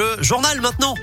le journal maintenant.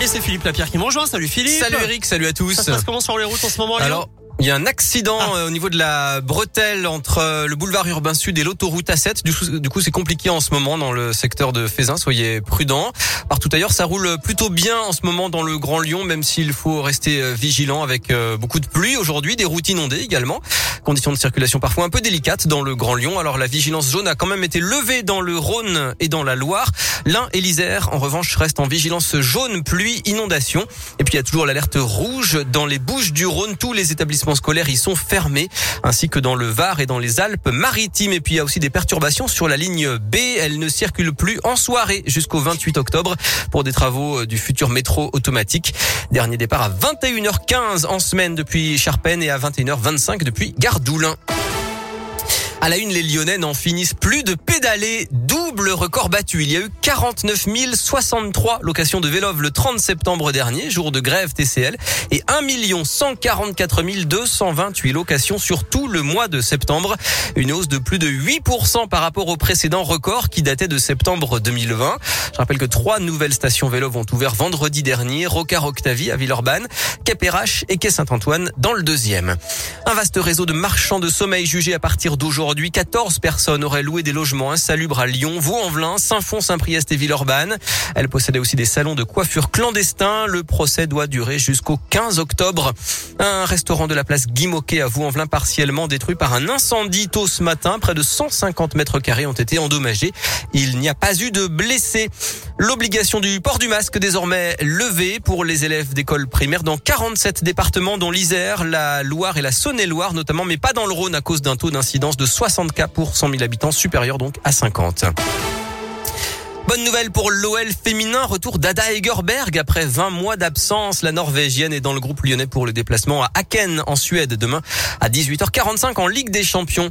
Et c'est Philippe Lapierre qui me rejoint. Salut Philippe. Salut Eric, salut à tous. Ça se passe comment sur les routes en ce moment, Alors, il y a un accident Ah. euh, au niveau de la bretelle entre euh, le boulevard urbain sud et l'autoroute A7. Du coup, du coup, c'est compliqué en ce moment dans le secteur de Fézin. Soyez prudents. Partout ailleurs, ça roule plutôt bien en ce moment dans le Grand Lyon, même s'il faut rester euh, vigilant avec beaucoup de pluie aujourd'hui, des routes inondées également. Conditions de circulation parfois un peu délicates dans le Grand Lyon. Alors la vigilance jaune a quand même été levée dans le Rhône et dans la Loire. L'Ain et l'Isère, en revanche, restent en vigilance jaune, pluie, inondation. Et puis il y a toujours l'alerte rouge dans les Bouches du Rhône. Tous les établissements scolaires y sont fermés, ainsi que dans le Var et dans les Alpes-Maritimes. Et puis il y a aussi des perturbations sur la ligne B. Elle ne circule plus en soirée jusqu'au 28 octobre pour des travaux du futur métro automatique. Dernier départ à 21h15 en semaine depuis Charpennes et à 21h25 depuis Gardoulin. À la une, les Lyonnais n'en finissent plus de pédaler. Double record battu. Il y a eu 49 063 locations de vélo le 30 septembre dernier, jour de grève TCL, et 1 144 228 locations sur tout le mois de septembre. Une hausse de plus de 8% par rapport au précédent record qui datait de septembre 2020. Je rappelle que trois nouvelles stations vélo vont ouvert vendredi dernier. Rocard Octavie à Villeurbanne, Cap-Errache et Quai Saint-Antoine dans le deuxième. Un vaste réseau de marchands de sommeil jugé à partir d'aujourd'hui. 14 personnes auraient loué des logements insalubres à Lyon, Vaux-en-Velin, Saint-Fond, Saint-Priest et Villeurbanne. Elles possédaient aussi des salons de coiffure clandestins. Le procès doit durer jusqu'au 15 octobre. Un restaurant de la place Guy Moquet à Vaux-en-Velin partiellement détruit par un incendie tôt ce matin. Près de 150 mètres carrés ont été endommagés. Il n'y a pas eu de blessés. L'obligation du port du masque désormais levée pour les élèves d'école primaire dans 47 départements dont l'Isère, la Loire et la Saône-et-Loire notamment, mais pas dans le Rhône à cause d'un taux d'incidence de 60 cas pour 100 000 habitants, supérieur donc à 50. Bonne nouvelle pour l'OL féminin, retour d'Ada Egerberg après 20 mois d'absence. La Norvégienne est dans le groupe lyonnais pour le déplacement à Aken en Suède demain à 18h45 en Ligue des Champions.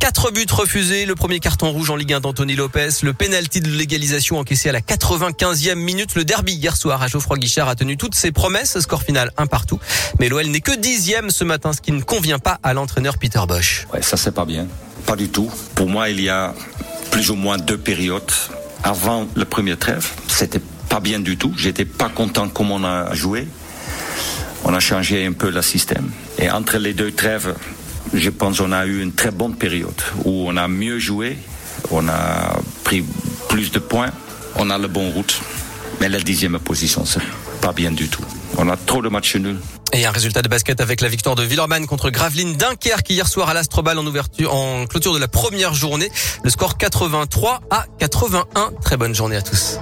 Quatre buts refusés, le premier carton rouge en Ligue 1 d'Anthony Lopez, le penalty de légalisation encaissé à la 95e minute, le derby hier soir à Geoffroy Guichard a tenu toutes ses promesses, score final un partout. Mais l'OL n'est que dixième ce matin, ce qui ne convient pas à l'entraîneur Peter Bosch. Ouais, ça c'est pas bien. Pas du tout. Pour moi, il y a plus ou moins deux périodes. Avant le premier trêve, c'était pas bien du tout. J'étais pas content comment on a joué. On a changé un peu le système. Et entre les deux trêves, je pense qu'on a eu une très bonne période où on a mieux joué, on a pris plus de points, on a le bon route. Mais la dixième position, c'est pas bien du tout. On a trop de matchs nuls. Et un résultat de basket avec la victoire de Villeurbanne contre Gravelines Dunkerque hier soir à l'Astrobal en ouverture, en clôture de la première journée. Le score 83 à 81. Très bonne journée à tous.